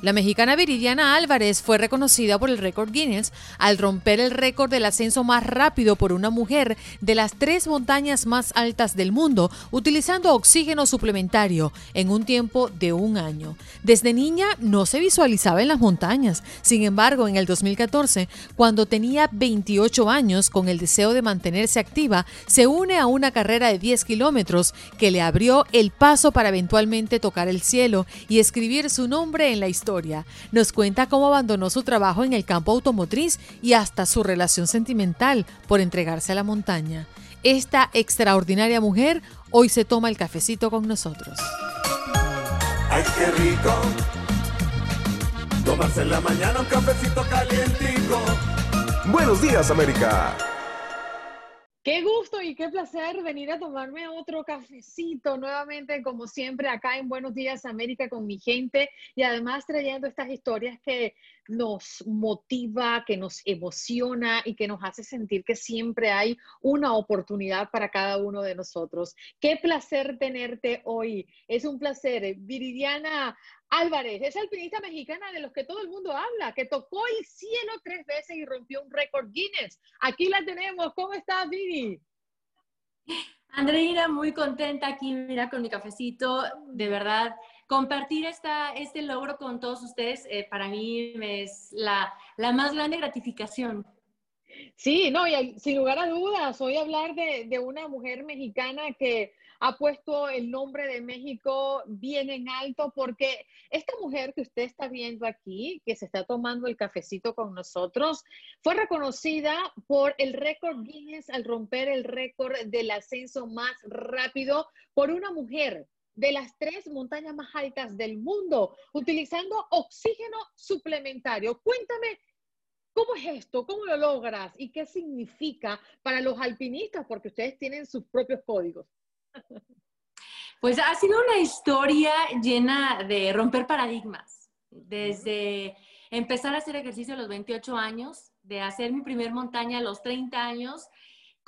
La mexicana Viridiana Álvarez fue reconocida por el récord Guinness al romper el récord del ascenso más rápido por una mujer de las tres montañas más altas del mundo utilizando oxígeno suplementario en un tiempo de un año. Desde niña no se visualizaba en las montañas. Sin embargo, en el 2014, cuando tenía 28 años con el deseo de mantenerse activa, se une a una carrera de 10 kilómetros que le abrió el paso para eventualmente tocar el cielo y escribir su nombre en la historia nos cuenta cómo abandonó su trabajo en el campo automotriz y hasta su relación sentimental por entregarse a la montaña. Esta extraordinaria mujer hoy se toma el cafecito con nosotros. ¡Ay, qué rico! Tomarse en la mañana un cafecito calientico. Buenos días, América. Qué gusto y qué placer venir a tomarme otro cafecito nuevamente, como siempre, acá en Buenos Días América con mi gente y además trayendo estas historias que nos motiva, que nos emociona y que nos hace sentir que siempre hay una oportunidad para cada uno de nosotros. Qué placer tenerte hoy. Es un placer. Viridiana Álvarez es alpinista mexicana de los que todo el mundo habla, que tocó el cielo tres veces y rompió un récord Guinness. Aquí la tenemos. ¿Cómo estás, Viri? Andreina, muy contenta aquí, mira, con mi cafecito. De verdad, compartir esta, este logro con todos ustedes eh, para mí es la, la, más grande gratificación. Sí, no, y sin lugar a dudas, hoy hablar de, de una mujer mexicana que ha puesto el nombre de México bien en alto porque esta mujer que usted está viendo aquí, que se está tomando el cafecito con nosotros, fue reconocida por el récord Guinness al romper el récord del ascenso más rápido por una mujer de las tres montañas más altas del mundo, utilizando oxígeno suplementario. Cuéntame, ¿cómo es esto? ¿Cómo lo logras? ¿Y qué significa para los alpinistas? Porque ustedes tienen sus propios códigos. Pues ha sido una historia llena de romper paradigmas, desde empezar a hacer ejercicio a los 28 años, de hacer mi primer montaña a los 30 años,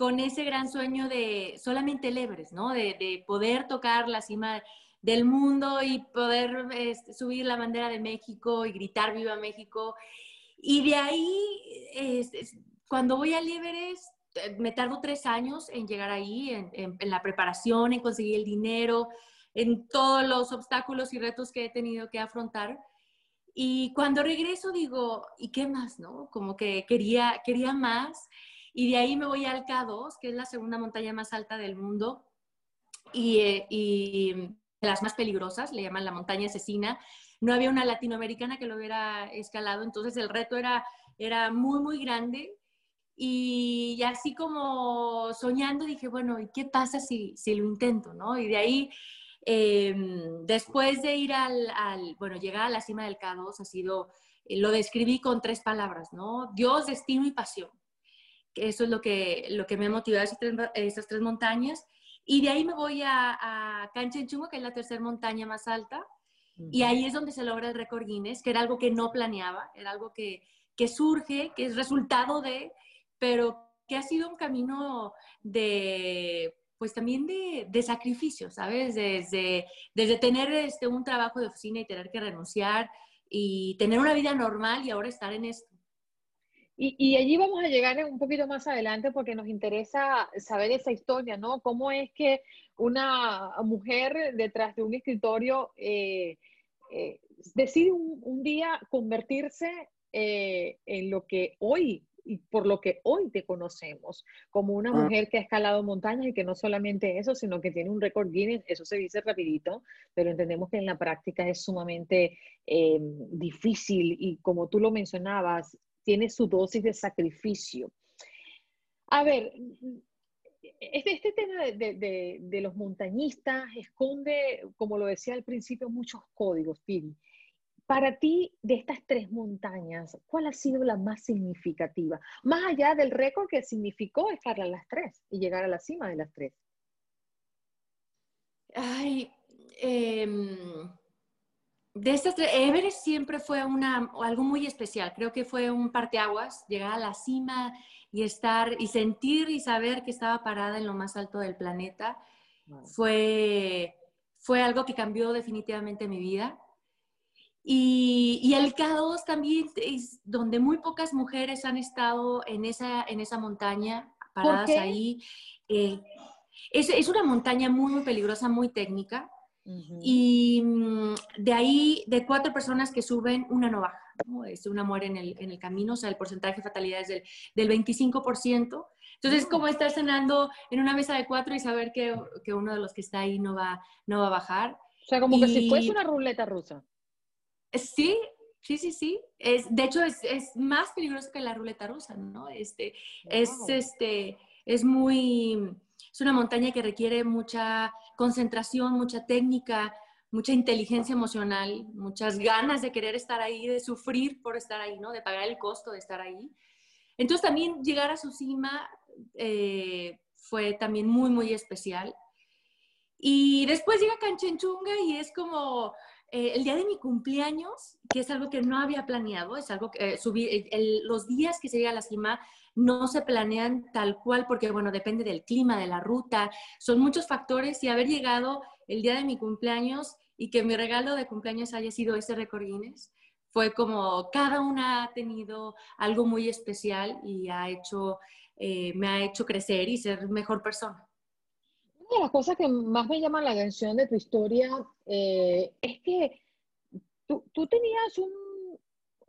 con ese gran sueño de solamente el ¿no? De, poder tocar la cima del mundo y poder este, subir la bandera de México y gritar Viva México. Y de ahí, cuando voy al Everest, eh, me tardo tres años en llegar ahí, en, la preparación, en conseguir el dinero, en todos los obstáculos y retos que he tenido que afrontar. Y cuando regreso digo, ¿y qué más? no? Como que quería, quería más. Y de ahí me voy al K2, que es la segunda montaña más alta del mundo y, eh, de las más peligrosas, le llaman la montaña asesina. No había una latinoamericana que lo hubiera escalado, entonces el reto era, era muy, muy grande y así como soñando dije, bueno, ¿y qué pasa si, si lo intento? ¿no? Y de ahí, em, después de ir al, al, bueno, llegar a la cima del K2 ha sido, eh, lo describí con tres palabras, ¿no? Dios, destino y pasión. Eso es lo que, lo que me ha motivado esas tres, montañas. Y de ahí me voy a, a Kanchenjunga, que es la tercera montaña más alta, y ahí es donde se logra el récord Guinness, que era algo que no planeaba, era algo que, que surge, que es resultado de, pero que ha sido un camino de, pues también de, de sacrificio, ¿sabes? Desde, desde tener este, un trabajo de oficina y tener que renunciar y tener una vida normal y ahora estar en esto. Y, y, allí vamos a llegar un poquito más adelante porque nos interesa saber esa historia, ¿no? ¿Cómo es que una mujer detrás de un escritorio eh, eh, decide un, un, día convertirse eh, en lo que hoy y por lo que hoy te conocemos como una ah. mujer que ha escalado montañas y que no solamente eso, sino que tiene un récord Guinness, eso se dice rapidito, pero entendemos que en la práctica es sumamente eh, difícil y como tú lo mencionabas, tiene su dosis de sacrificio. A ver, este, este tema de, los montañistas esconde, como lo decía al principio, muchos códigos, Piri. Para ti, de estas tres montañas, ¿cuál ha sido la más significativa? Más allá del récord que significó estar a las tres y llegar a la cima de las tres. Ay, em, de estas tres, Everest siempre fue una, algo muy especial. Creo que fue un parteaguas, llegar a la cima y estar y sentir y saber que estaba parada en lo más alto del planeta. Fue, fue algo que cambió definitivamente mi vida. Y, el K2 también es donde muy pocas mujeres han estado en esa, en esa montaña, paradas ahí. Eh, es, es, una montaña muy, muy peligrosa, muy técnica. Y mm, de ahí, de cuatro personas que suben, una no baja. ¿no? Es una muere en el, en el, camino, o sea, el porcentaje de fatalidad es del, del 25%. Entonces, es como estar cenando en una mesa de cuatro y saber que, que, uno de los que está ahí no va, no va a bajar. O sea, como que si fuese una ruleta rusa. Sí, sí, sí, sí. Es, de hecho, es, es, más peligroso que la ruleta rusa, ¿no? Este, es, este, es muy, es una montaña que requiere mucha concentración, mucha técnica, mucha inteligencia emocional, muchas ganas de querer estar ahí, de sufrir por estar ahí, ¿no? De pagar el costo de estar ahí. Entonces también llegar a su cima eh, fue también muy, muy especial. Y después llega Canchenchunga y es como, eh, el día de mi cumpleaños, que es algo que no había planeado, es algo que eh, subir, los días que se llega a la cima no se planean tal cual porque, bueno, depende del clima, de la ruta, son muchos factores y haber llegado el día de mi cumpleaños y que mi regalo de cumpleaños haya sido ese récord Guinness, fue como cada una ha tenido algo muy especial y ha hecho, eh, me ha hecho crecer y ser mejor persona. Una de las cosas que más me llama la atención de tu historia eh, es que tú, tú tenías un,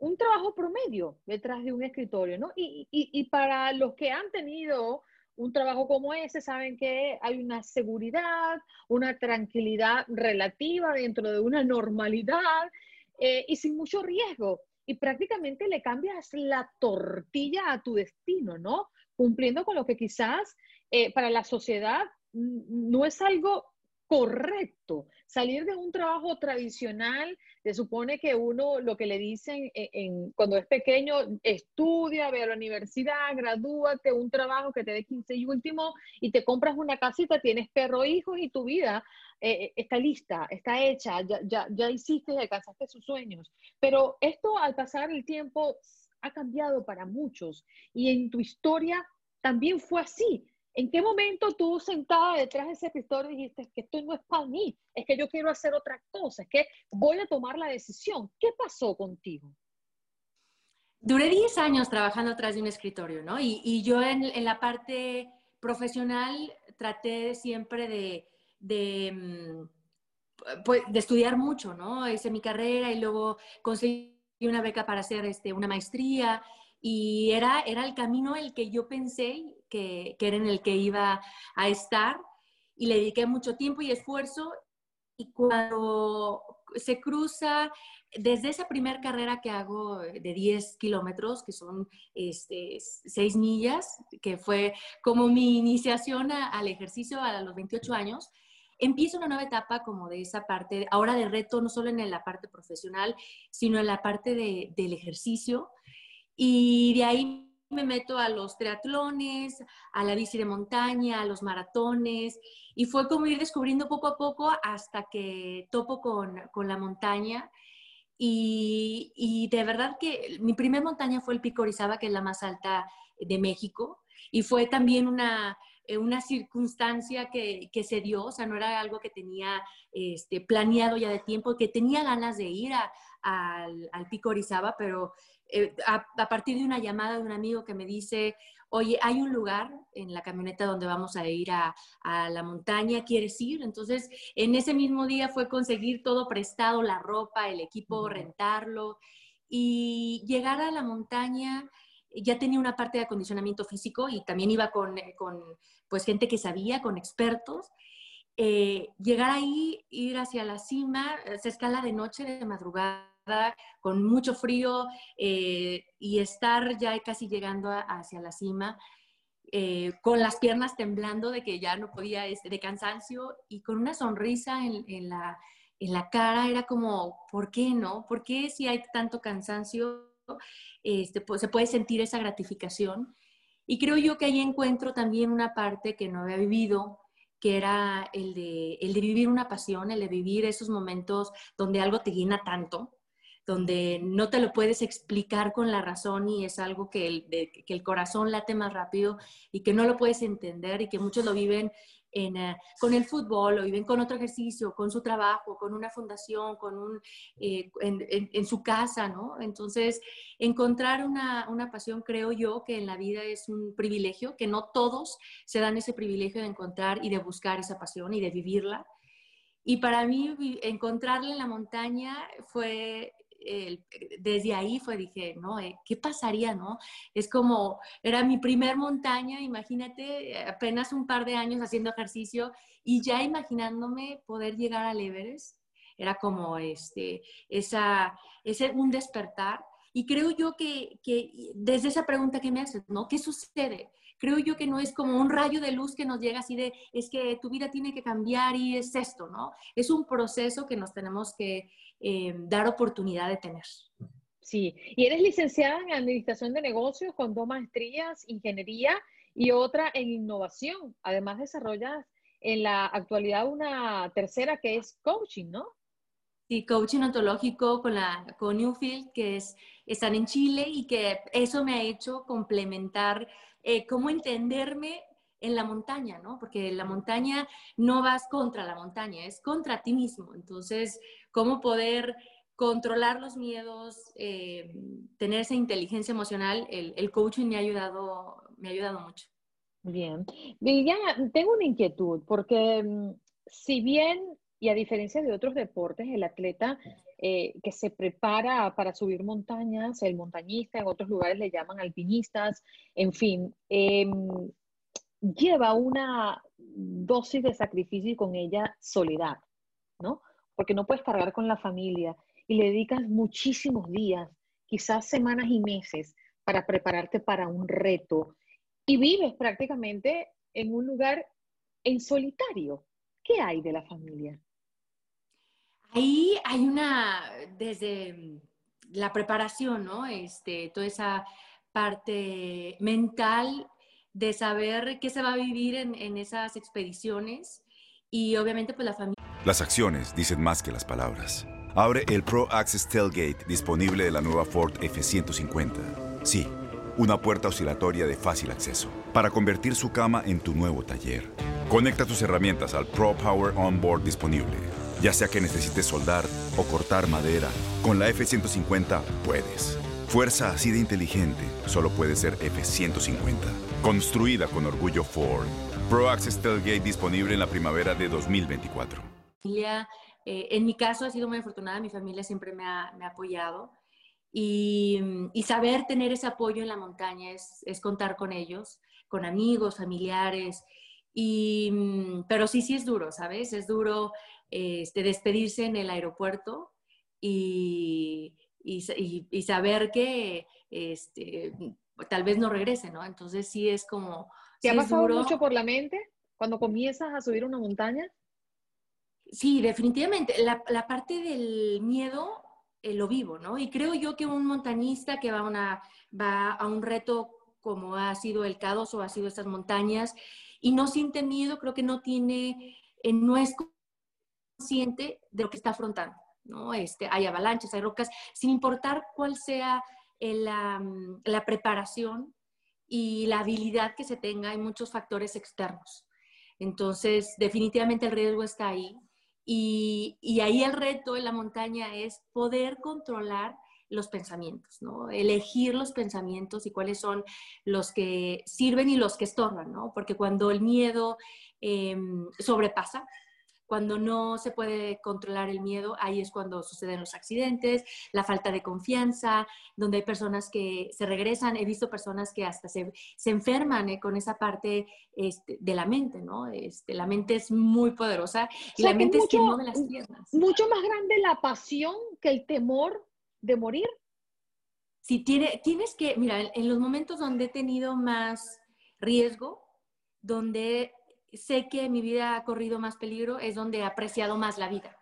un, trabajo promedio detrás de un escritorio, ¿no? Y, y, y, para los que han tenido un trabajo como ese, saben que hay una seguridad, una tranquilidad relativa dentro de una normalidad eh, y sin mucho riesgo. Y prácticamente le cambias la tortilla a tu destino, ¿no? Cumpliendo con lo que quizás eh, para la sociedad no es algo correcto. Salir de un trabajo tradicional, se supone que uno lo que le dicen en, cuando es pequeño, estudia, ve a la universidad, gradúate, un trabajo que te dé 15 y último, y te compras una casita, tienes perro, hijos y tu vida eh, eh, está lista, está hecha, ya, ya, ya hiciste y alcanzaste sus sueños. Pero esto al pasar el tiempo ha cambiado para muchos y en tu historia también fue así. ¿En qué momento tú sentada detrás de ese escritorio dijiste que esto no es para mí, es que yo quiero hacer otra cosa, es que voy a tomar la decisión? ¿Qué pasó contigo? Duré 10 años trabajando atrás de un escritorio, ¿no? Y, yo en, la parte profesional traté siempre de, de, mm, pues, de, estudiar mucho, ¿no? Hice mi carrera y luego conseguí una beca para hacer este, una maestría y era, era el camino el que yo pensé que, era en el que iba a estar y le dediqué mucho tiempo y esfuerzo y cuando se cruza, desde esa primera carrera que hago de 10 kilómetros, que son este, 6 millas, que fue como mi iniciación al ejercicio a los 28 años, empiezo una nueva etapa como de esa parte, ahora de reto, no solo en la parte profesional, sino en la parte de, del ejercicio. Y de ahí me meto a los triatlones, a la bici de montaña, a los maratones, y fue como ir descubriendo poco a poco hasta que topo con, con la montaña. Y, y, de verdad que mi primera montaña fue el Pico Orizaba, que es la más alta de México, y fue también una, eh, una circunstancia que, que, se dio, o sea, no era algo que tenía este, planeado ya de tiempo, que tenía ganas de ir a, al, al Pico Orizaba, pero eh, a, partir de una llamada de un amigo que me dice, oye, hay un lugar en la camioneta donde vamos a ir a, la montaña, ¿quieres ir? Entonces, en ese mismo día fue conseguir todo prestado, la ropa, el equipo, rentarlo y llegar a la montaña. Ya tenía una parte de acondicionamiento físico y también iba con, con pues, gente que sabía, con expertos. Eh, llegar ahí, ir hacia la cima, se escala de noche, de madrugada con mucho frío eh, y estar ya casi llegando hacia la cima, eh, con las piernas temblando de que ya no podía, este, de cansancio y con una sonrisa en, la, en la cara, era como, ¿por qué no? ¿Por qué si hay tanto cansancio este, se puede sentir esa gratificación? Y creo yo que ahí encuentro también una parte que no había vivido, que era el de, el de vivir una pasión, el de vivir esos momentos donde algo te llena tanto, donde no te lo puedes explicar con la razón y es algo que el, que el corazón late más rápido y que no lo puedes entender y que muchos lo viven eh, con el fútbol, o viven con otro ejercicio, con su trabajo, con una fundación, con un, eh, en, su casa, ¿no? Entonces, encontrar una, una, pasión, creo yo, que en la vida es un privilegio, que no todos se dan ese privilegio de encontrar y de buscar esa pasión y de vivirla. Y para mí, encontrarla en la montaña fue desde ahí fue, dije, no, eh, ¿qué pasaría, no? Es como, era mi primer montaña, imagínate, apenas un par de años haciendo ejercicio y ya imaginándome poder llegar al Everest, era como este, esa, ese, un despertar. Y creo yo que, que desde esa pregunta que me haces, ¿no? ¿Qué sucede? Creo yo que no es como un rayo de luz que nos llega así de, es que tu vida tiene que cambiar y es esto, ¿no? Es un proceso que nos tenemos que eh, dar oportunidad de tener. Sí, y eres licenciada en Administración de Negocios con dos maestrías, Ingeniería y otra en Innovación. Además desarrollas en la actualidad una tercera que es Coaching, ¿no? Sí, coaching ontológico con, la, con Newfield, que es, están en Chile y que eso me ha hecho complementar eh, cómo entenderme en la montaña, ¿no? Porque en la montaña no vas contra la montaña, es contra ti mismo. Entonces, cómo poder controlar los miedos, eh, tener esa inteligencia emocional, el, coaching me ha ayudado, me ha ayudado mucho. Bien. Viviana, tengo una inquietud, porque mm, si bien, y a diferencia de otros deportes, el atleta eh, que se prepara para subir montañas, el montañista, en otros lugares le llaman alpinistas, en fin, em, lleva una dosis de sacrificio y con ella soledad, ¿no? Porque no puedes cargar con la familia y le dedicas muchísimos días, quizás semanas y meses, para prepararte para un reto y vives prácticamente en un lugar en solitario. ¿Qué hay de la familia? Ahí hay una, desde la preparación, ¿no? Este, toda esa parte mental de saber qué se va a vivir en, en esas expediciones y obviamente pues la familia. Las acciones dicen más que las palabras. Abre el Pro Access Tailgate disponible de la nueva Ford F-150. Sí, una puerta oscilatoria de fácil acceso para convertir su cama en tu nuevo taller. Conecta tus herramientas al Pro Power Onboard disponible ya sea que necesites soldar o cortar madera, con la F-150 puedes. Fuerza así de inteligente solo puede ser F-150. Construida con orgullo Ford. Pro Access Tailgate disponible en la primavera de 2024. Eh, en mi caso ha sido muy afortunada, mi familia siempre me ha, apoyado. Y, saber tener ese apoyo en la montaña es, es contar con ellos, con amigos, familiares. Y, pero sí, sí es duro, ¿sabes? Es duro este, despedirse en el aeropuerto y, y, saber que este, tal vez no regrese, ¿no? Entonces sí es como... ¿Te ha pasado mucho por la mente cuando comienzas a subir una montaña? Sí, definitivamente. La, la parte del miedo eh, lo vivo, ¿no? Y creo yo que un montañista que va a, una, va a un reto como ha sido el K2 o ha sido estas montañas y no siente miedo, creo que no tiene, eh, no es consciente de lo que está afrontando, ¿no? Este, hay avalanchas, hay rocas, sin importar cuál sea la, preparación y la habilidad que se tenga, hay muchos factores externos. Entonces, definitivamente el riesgo está ahí. Y, y ahí el reto en la montaña es poder controlar los pensamientos, ¿no? Elegir los pensamientos y cuáles son los que sirven y los que estorban, ¿no? Porque cuando el miedo em, sobrepasa, cuando no se puede controlar el miedo, ahí es cuando suceden los accidentes, la falta de confianza, donde hay personas que se regresan. He visto personas que hasta se, se enferman eh, con esa parte este, de la mente, ¿no? Este, la mente es muy poderosa y la mente es quien mueve las piernas. Mucho más grande la pasión que el temor de morir. Si tiene, tienes que, mira, en los momentos donde he tenido más riesgo, donde sé que mi vida ha corrido más peligro, es donde he apreciado más la vida,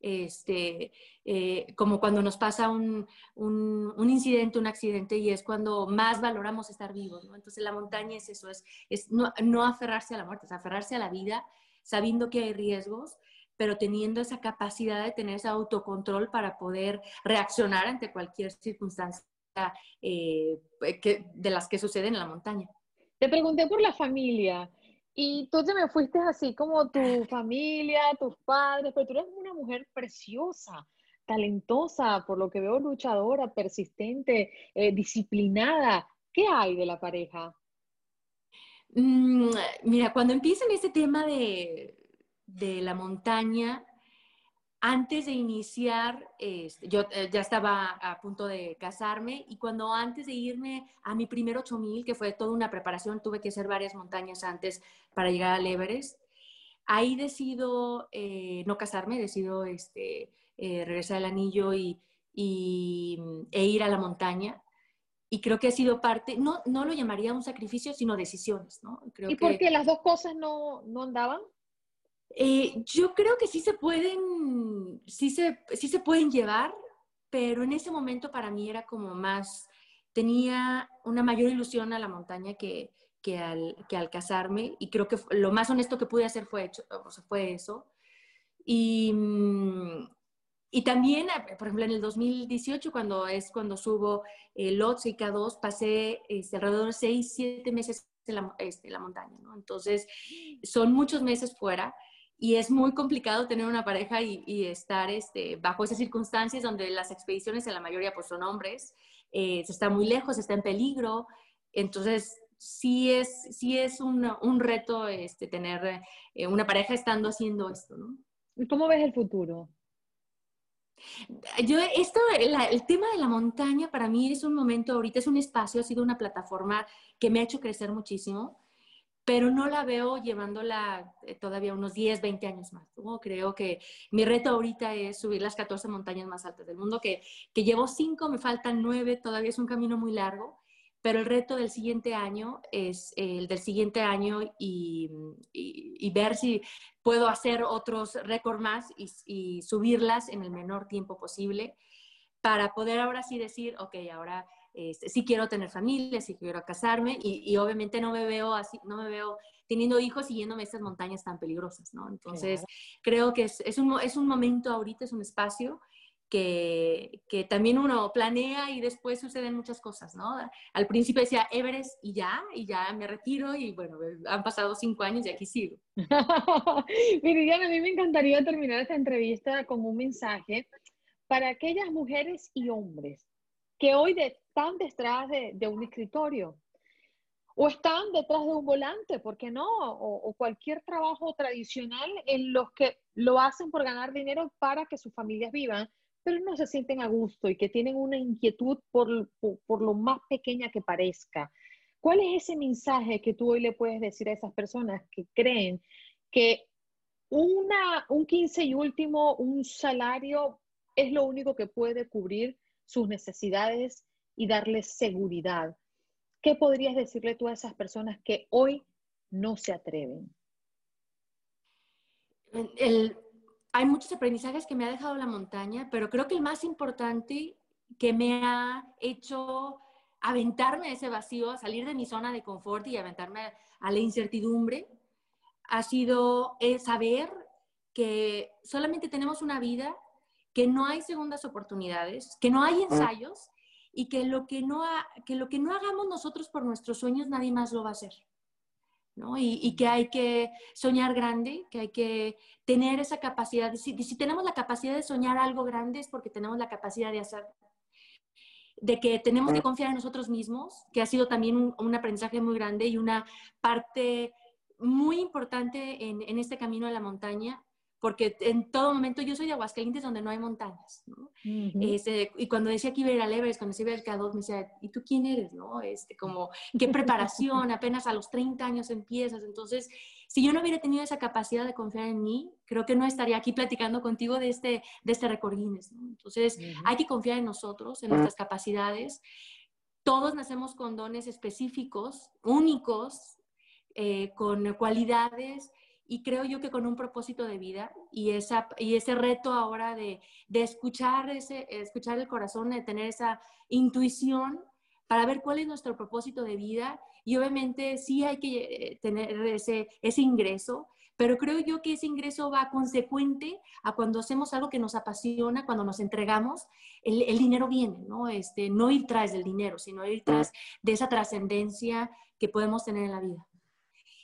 este, eh, como cuando nos pasa un, un, incidente, un accidente, y es cuando más valoramos estar vivos. ¿no? Entonces la montaña es eso, es, es no, aferrarse a la muerte, es aferrarse a la vida, sabiendo que hay riesgos, pero teniendo esa capacidad de tener ese autocontrol para poder reaccionar ante cualquier circunstancia eh, de las que suceden en la montaña. Te pregunté por la familia. Y tú te me fuiste así como tu familia, tus padres, pero tú eres una mujer preciosa, talentosa, por lo que veo luchadora, persistente, eh, disciplinada. ¿Qué hay de la pareja? Mm, mira, cuando empieza en este tema de, de la montaña, antes de iniciar, este, yo eh, ya estaba a punto de casarme y cuando antes de irme a mi primer 8000, que fue toda una preparación, tuve que hacer varias montañas antes para llegar al Everest, ahí decido eh, no casarme, decido este, eh, regresar al anillo y, e ir a la montaña. Y creo que ha sido parte, no, no lo llamaría un sacrificio, sino decisiones, ¿no? Creo ¿Y por qué las dos cosas no, no andaban? Eh, yo creo que sí se pueden, sí se, sí se pueden llevar, pero en ese momento para mí era como más, tenía una mayor ilusión a la montaña que, que, al, que al casarme y creo que lo más honesto que pude hacer fue, hecho, o sea, fue eso. Y, mm, y también, eh, por ejemplo, en el 2018, cuando es cuando subo el OTS y K2, pasé este, alrededor de 6, 7 meses en la, este, la montaña, ¿no? Entonces, son muchos meses fuera y es muy complicado tener una pareja y, estar este, bajo esas circunstancias donde las expediciones en la mayoría pues son hombres, eh, se está muy lejos, está en peligro, entonces sí es, sí es un, un reto este, tener eh, una pareja estando haciendo esto, ¿no? ¿Y cómo ves el futuro? Yo, esto, el tema de la montaña para mí es un momento, ahorita es un espacio, ha sido una plataforma que me ha hecho crecer muchísimo pero no la veo llevándola eh, todavía unos 10, 20 años más. Creo que mi reto ahorita es subir las 14 montañas más altas del mundo, que, que llevo 5, me faltan 9, todavía es un camino muy largo, pero el reto del siguiente año es el del siguiente año y, y, ver si puedo hacer otros récords más y, y subirlas en el menor tiempo posible para poder ahora sí decir, ok, ahora este, sí quiero tener familia, sí quiero casarme y, obviamente no me veo así, no me veo teniendo hijos siguiéndome estas montañas tan peligrosas, ¿no? Entonces, creo que es, es, un, es un momento ahorita, es un espacio que, que, también uno planea y después suceden muchas cosas, ¿no? Al principio decía Everest y ya, y ya me retiro y bueno, han pasado cinco años y aquí sigo. Miriam, a mí me encantaría terminar esta entrevista con un mensaje para aquellas mujeres y hombres que hoy están detrás de, un escritorio o están detrás de un volante, ¿por qué no? O, cualquier trabajo tradicional en los que lo hacen por ganar dinero para que sus familias vivan, pero no se sienten a gusto y que tienen una inquietud por, por, lo más pequeña que parezca. ¿Cuál es ese mensaje que tú hoy le puedes decir a esas personas que creen que una, un 15 y último, un salario es lo único que puede cubrir sus necesidades y darles seguridad. ¿Qué podrías decirle tú a esas personas que hoy no se atreven? hay muchos aprendizajes que me ha dejado la montaña, pero creo que el más importante que me ha hecho aventarme a ese vacío, salir de mi zona de confort y aventarme a la incertidumbre, ha sido saber que solamente tenemos una vida que no hay segundas oportunidades, que no hay ensayos y que lo que no, que lo que no hagamos nosotros por nuestros sueños nadie más lo va a hacer. ¿no? Y, que hay que soñar grande, que hay que tener esa capacidad. Si, si tenemos la capacidad de soñar algo grande es porque tenemos la capacidad de hacer de que tenemos que confiar en nosotros mismos, que ha sido también un, aprendizaje muy grande y una parte muy importante en, en, este camino de la montaña, porque en todo momento yo soy de Aguascalientes donde no hay montañas, ¿no? Este, y cuando decía que iba a ir al Everest, cuando se iba al K2, me decía, ¿y tú quién eres, no? Este, como, ¿qué preparación? Apenas a los 30 años empiezas. Entonces, si yo no hubiera tenido esa capacidad de confiar en mí, creo que no estaría aquí platicando contigo de este, de este récord Guinness, ¿no? Entonces, hay que confiar en nosotros, en nuestras capacidades. Todos nacemos con dones específicos, únicos, eh, con cualidades y creo yo que con un propósito de vida y, esa, y ese reto ahora de, de escuchar, ese, escuchar el corazón, de tener esa intuición para ver cuál es nuestro propósito de vida y obviamente sí hay que tener ese, ese ingreso, pero creo yo que ese ingreso va consecuente a cuando hacemos algo que nos apasiona, cuando nos entregamos, el, el dinero viene, ¿no? Este, no ir tras del dinero, sino ir tras de esa trascendencia que podemos tener en la vida.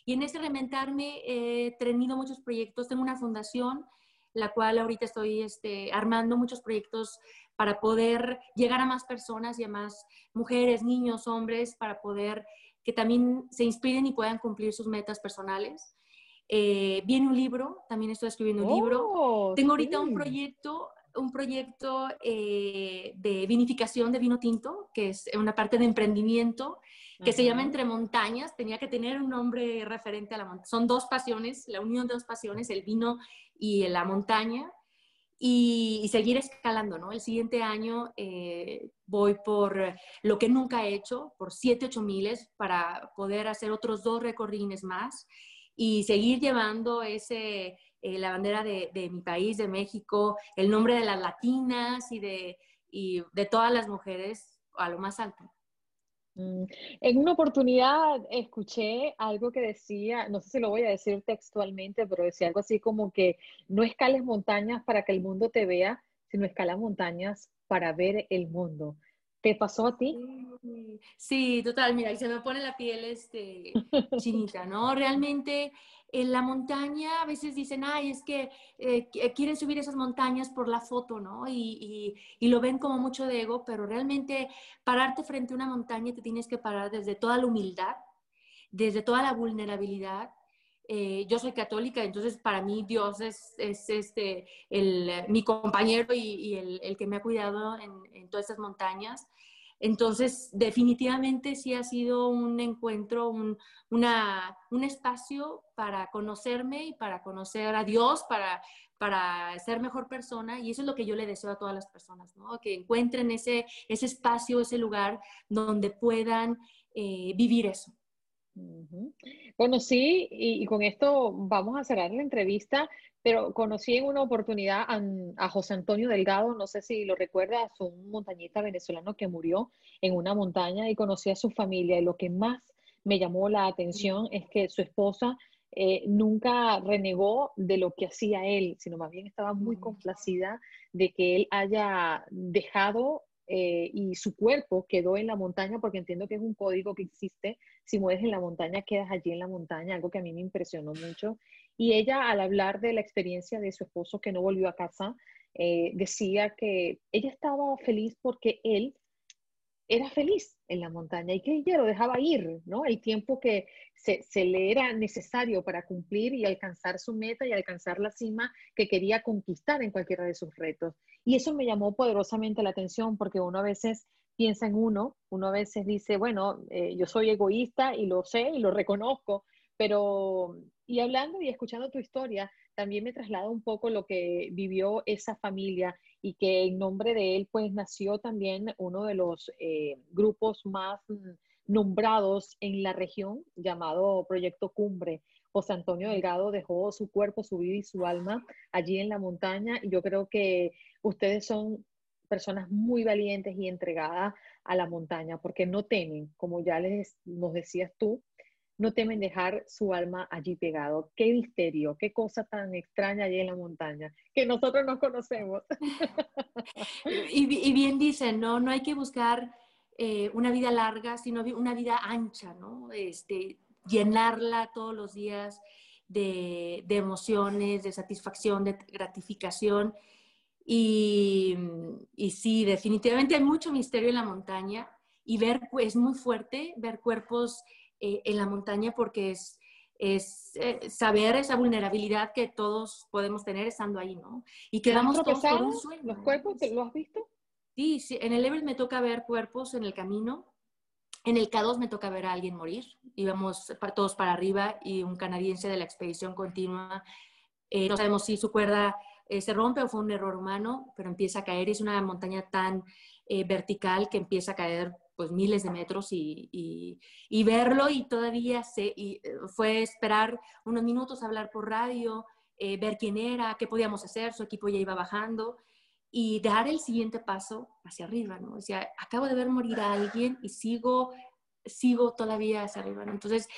Y en ese reinventarme he tenido muchos proyectos, tengo una fundación, la cual ahorita estoy este, armando muchos proyectos para poder llegar a más personas y a más mujeres, niños, hombres, para poder que también se inspiren y puedan cumplir sus metas personales. Eh, viene un libro, también estoy escribiendo un libro. Oh, Tengo ahorita un sí. proyecto, un proyecto eh, de vinificación de vino tinto, que es una parte de emprendimiento, que se llama. Entre Montañas. Tenía que tener un nombre referente a la montaña. Son dos pasiones, la unión de dos pasiones, el vino y la montaña. Y, y seguir escalando, ¿no? El siguiente año eh, voy por lo que nunca he hecho, por 7, 8 miles, para poder hacer otros dos recordines más y seguir llevando ese, eh, la bandera de, de, mi país, de México, el nombre de las latinas y de, y de todas las mujeres a lo más alto. Mm, En una oportunidad escuché algo que decía, no sé si lo voy a decir textualmente, pero decía algo así como que no escales montañas para que el mundo te vea, sino escala montañas para ver el mundo. ¿Te pasó a ti? Sí, total, mira, se me pone la piel este, chinita, ¿no? Realmente en la montaña a veces dicen, ay, es que eh, quieren subir esas montañas por la foto, ¿no? Y, y, y, lo ven como mucho de ego, pero realmente pararte frente a una montaña te tienes que parar desde toda la humildad, desde toda la vulnerabilidad. Eh, yo soy católica, entonces para mí Dios es, es este, el, mi compañero y, el, el, que me ha cuidado en, en todas estas montañas. Entonces, definitivamente sí ha sido un encuentro, un, una, un espacio para conocerme y para conocer a Dios, para, para ser mejor persona. Y eso es lo que yo le deseo a todas las personas, ¿no? Que encuentren ese, ese espacio, ese lugar donde puedan eh, vivir eso. Bueno, sí, y, y, con esto vamos a cerrar la entrevista, pero conocí en una oportunidad a, a, José Antonio Delgado, no sé si lo recuerdas, un montañista venezolano que murió en una montaña y conocí a su familia. Y lo que más me llamó la atención es que su esposa eh, nunca renegó de lo que hacía él, sino más bien estaba muy complacida de que él haya dejado eh, y su cuerpo quedó en la montaña, porque entiendo que es un código que existe, si mueres en la montaña, quedas allí en la montaña, algo que a mí me impresionó mucho. Y ella, al hablar de la experiencia de su esposo que no volvió a casa, eh, decía que ella estaba feliz porque él era feliz en la montaña y que ella lo dejaba ir, ¿no? El tiempo que se, le era necesario para cumplir y alcanzar su meta y alcanzar la cima que quería conquistar en cualquiera de sus retos. Y eso me llamó poderosamente la atención porque uno a veces piensa en uno, uno a veces dice, bueno, eh, yo soy egoísta y lo sé y lo reconozco, pero, y hablando y escuchando tu historia, también me traslada un poco lo que vivió esa familia y que en nombre de él pues nació también uno de los eh, grupos más nombrados en la región llamado Proyecto Cumbre. José Antonio Delgado dejó su cuerpo, su vida y su alma allí en la montaña y yo creo que ustedes son personas muy valientes y entregadas a la montaña porque no temen, como ya les nos decías tú, no temen dejar su alma allí pegado. Qué misterio, qué cosa tan extraña allí en la montaña, que nosotros no conocemos. y, bien dicen, ¿no? No hay que buscar eh, una vida larga, sino una vida ancha, ¿no? Este, llenarla todos los días de, de emociones, de satisfacción, de gratificación. Y, y sí, definitivamente hay mucho misterio en la montaña y ver, es muy fuerte ver cuerpos eh, en la montaña porque es, es eh, saber esa vulnerabilidad que todos podemos tener estando ahí, ¿no? Y quedamos todos por un sueño. ¿Los cuerpos lo has visto? Sí, sí, en el Everest me toca ver cuerpos en el camino. En el K2 me toca ver a alguien morir. Íbamos todos para arriba y un canadiense de la expedición continua. Eh, no sabemos si su cuerda eh, se rompe o fue un error humano, pero empieza a caer. Es una montaña tan eh, vertical que empieza a caer pues miles de metros y, y, verlo y todavía eh, fue esperar unos minutos, hablar por radio, eh, ver quién era, qué podíamos hacer, su equipo ya iba bajando y dar el siguiente paso hacia arriba, ¿no? O sea, acabo de ver morir a alguien y sigo, sigo todavía hacia arriba, ¿no? Entonces,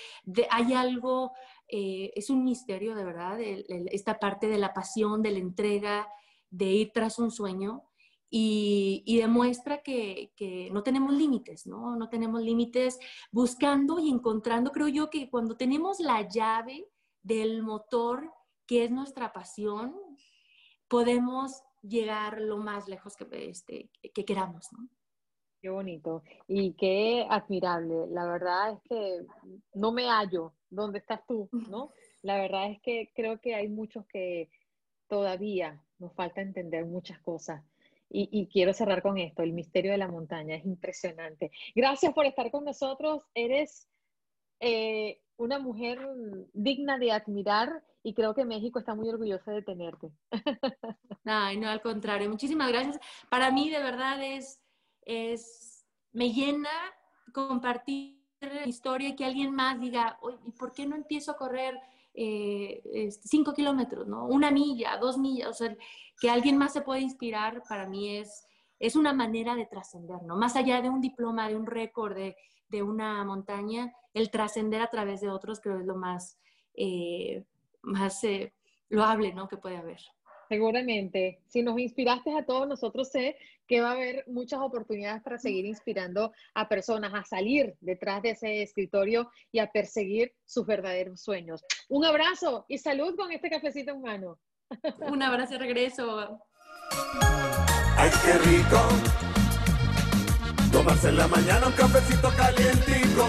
hay algo, eh, es un misterio de verdad, esta parte de la pasión, de la entrega, de ir tras un sueño y, demuestra que, no tenemos límites, ¿no? No tenemos límites buscando y encontrando. Creo yo que cuando tenemos la llave del motor, que es nuestra pasión, podemos llegar lo más lejos que, este, que queramos, ¿no? Qué bonito y qué admirable. La verdad es que no me hallo donde estás tú, ¿no? La verdad es que creo que hay muchos que todavía nos falta entender muchas cosas y, quiero cerrar con esto, el misterio de la montaña, es impresionante. Gracias por estar con nosotros, eres eh, una mujer digna de admirar y creo que México está muy orgulloso de tenerte. Ay, no, al contrario, muchísimas gracias. Para mí de verdad es, es me llena compartir historia y que alguien más diga, ¿y por qué no empiezo a correr? Eh, cinco kilómetros, ¿no? Una milla, dos millas, o sea, que alguien más se pueda inspirar, para mí es, es una manera de trascender, ¿no? Más allá de un diploma, de un récord, de, de una montaña, el trascender a través de otros creo es lo más, eh, más eh, loable, ¿no? Que puede haber. Seguramente. Si nos inspiraste a todos, nosotros sé que va a haber muchas oportunidades para seguir inspirando a personas a salir detrás de ese escritorio y a perseguir sus verdaderos sueños. Un abrazo y salud con este cafecito en mano. Un abrazo de regreso. ¡Ay, qué rico! Tomarse en la mañana un cafecito calientico.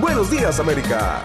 Buenos días, América.